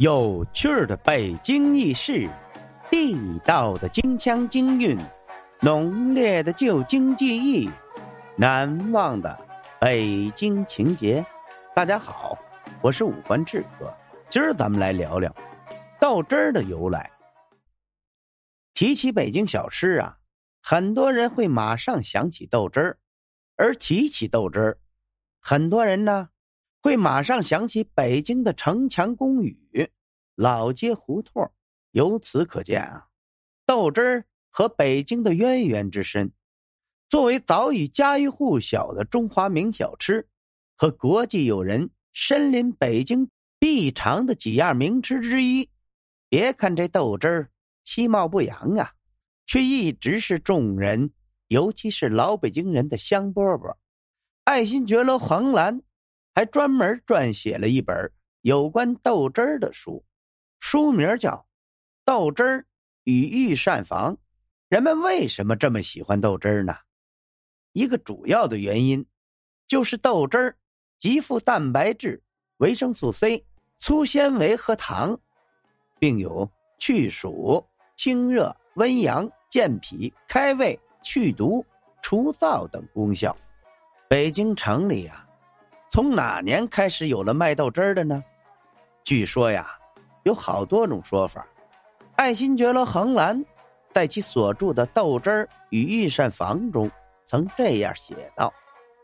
有趣儿的北京轶事，地道的京腔京韵，浓烈的旧京记忆，难忘的北京情节。大家好，我是五环志哥，今儿咱们来聊聊豆汁儿的由来。提起北京小吃啊，很多人会马上想起豆汁儿，而提起豆汁儿，很多人呢。会马上想起北京的城墙宫宇、老街胡同，由此可见啊，豆汁儿和北京的渊源之深。作为早已家喻户晓的中华名小吃，和国际友人身临北京必尝的几样名吃之一，别看这豆汁儿其貌不扬啊，却一直是众人，尤其是老北京人的香饽饽。爱新觉罗·黄兰。还专门撰写了一本有关豆汁儿的书，书名叫《豆汁儿与御膳房》。人们为什么这么喜欢豆汁儿呢？一个主要的原因，就是豆汁儿极富蛋白质、维生素 C、粗纤维和糖，并有去暑、清热、温阳、健脾、开胃、去毒、除燥等功效。北京城里啊。从哪年开始有了卖豆汁儿的呢？据说呀，有好多种说法。爱新觉罗·横兰在其所著的《豆汁儿与御膳房》中曾这样写道：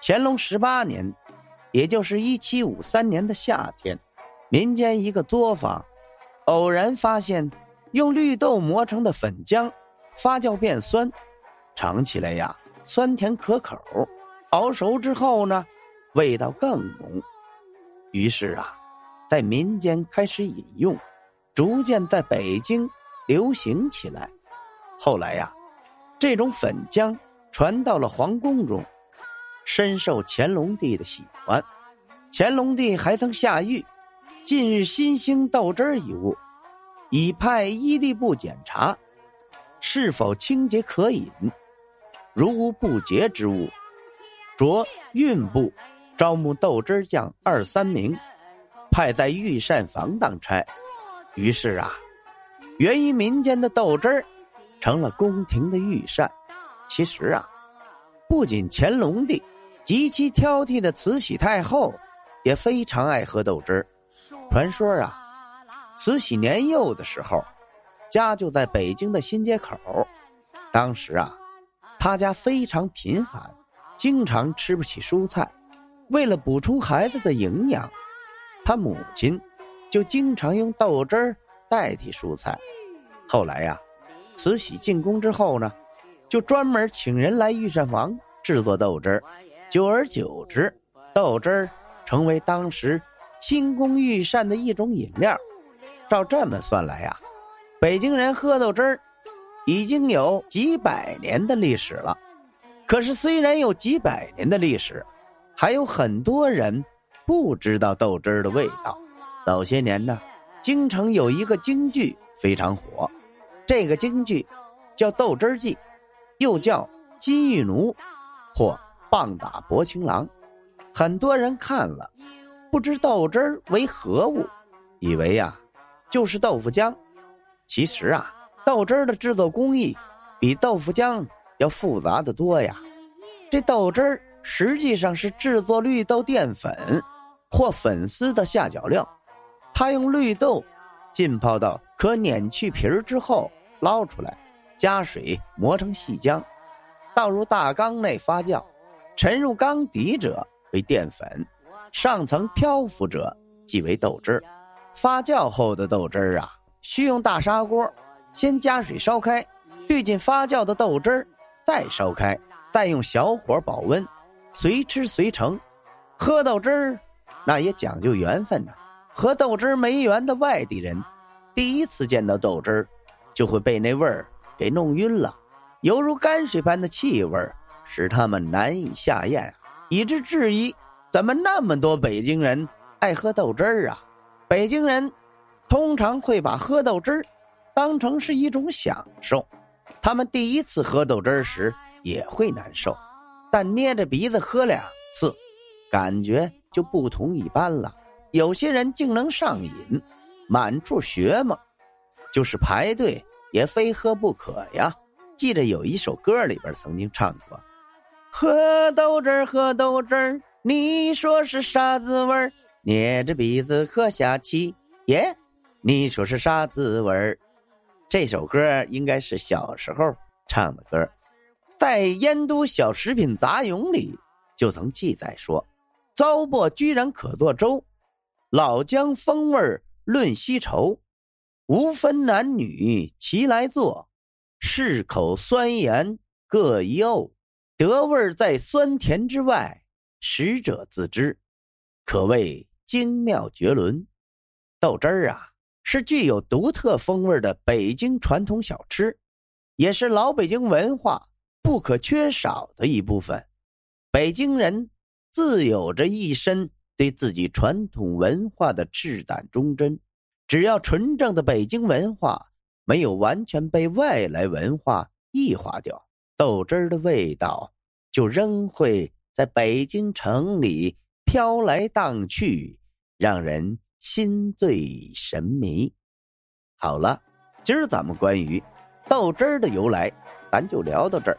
乾隆十八年，也就是一七五三年的夏天，民间一个作坊偶然发现用绿豆磨成的粉浆发酵变酸，尝起来呀酸甜可口。熬熟之后呢？味道更浓，于是啊，在民间开始饮用，逐渐在北京流行起来。后来呀，这种粉浆传到了皇宫中，深受乾隆帝的喜欢。乾隆帝还曾下谕：近日新兴豆汁儿一物，已派医吏部检查，是否清洁可饮。如无不洁之物，着运部。招募豆汁匠二三名，派在御膳房当差。于是啊，源于民间的豆汁儿，成了宫廷的御膳。其实啊，不仅乾隆帝，极其挑剔的慈禧太后，也非常爱喝豆汁儿。传说啊，慈禧年幼的时候，家就在北京的新街口。当时啊，他家非常贫寒，经常吃不起蔬菜。为了补充孩子的营养，他母亲就经常用豆汁儿代替蔬菜。后来呀，慈禧进宫之后呢，就专门请人来御膳房制作豆汁儿。久而久之，豆汁儿成为当时清宫御膳的一种饮料。照这么算来呀，北京人喝豆汁儿已经有几百年的历史了。可是，虽然有几百年的历史，还有很多人不知道豆汁儿的味道。早些年呢，京城有一个京剧非常火，这个京剧叫《豆汁记》，又叫《金玉奴》或《棒打薄情郎》。很多人看了，不知豆汁儿为何物，以为呀就是豆腐浆。其实啊，豆汁儿的制作工艺比豆腐浆要复杂的多呀。这豆汁儿。实际上是制作绿豆淀粉或粉丝的下脚料。他用绿豆浸泡到可碾去皮儿之后捞出来，加水磨成细浆，倒入大缸内发酵。沉入缸底者为淀粉，上层漂浮者即为豆汁。发酵后的豆汁儿啊，需用大砂锅先加水烧开，兑进发酵的豆汁儿，再烧开，再用小火保温。随吃随成，喝豆汁儿，那也讲究缘分呐。和豆汁儿没缘的外地人，第一次见到豆汁儿，就会被那味儿给弄晕了，犹如泔水般的气味使他们难以下咽，以致质疑：怎么那么多北京人爱喝豆汁儿啊？北京人通常会把喝豆汁儿当成是一种享受，他们第一次喝豆汁儿时也会难受。但捏着鼻子喝两次，感觉就不同一般了。有些人竟能上瘾，满处学嘛，就是排队也非喝不可呀。记得有一首歌里边曾经唱过：“喝豆汁儿，喝豆汁儿，你说是啥滋味儿？捏着鼻子喝下去，耶，你说是啥滋味儿？”这首歌应该是小时候唱的歌，在《燕都小食品杂咏》里就曾记载说：“糟粕居然可做粥，老姜风味论稀稠，无分男女齐来做，适口酸盐各一瓯，得味在酸甜之外，食者自知，可谓精妙绝伦。豆汁儿啊！”是具有独特风味的北京传统小吃，也是老北京文化不可缺少的一部分。北京人自有着一身对自己传统文化的赤胆忠贞，只要纯正的北京文化没有完全被外来文化异化掉，豆汁儿的味道就仍会在北京城里飘来荡去，让人。心醉神迷。好了，今儿咱们关于豆汁儿的由来，咱就聊到这儿。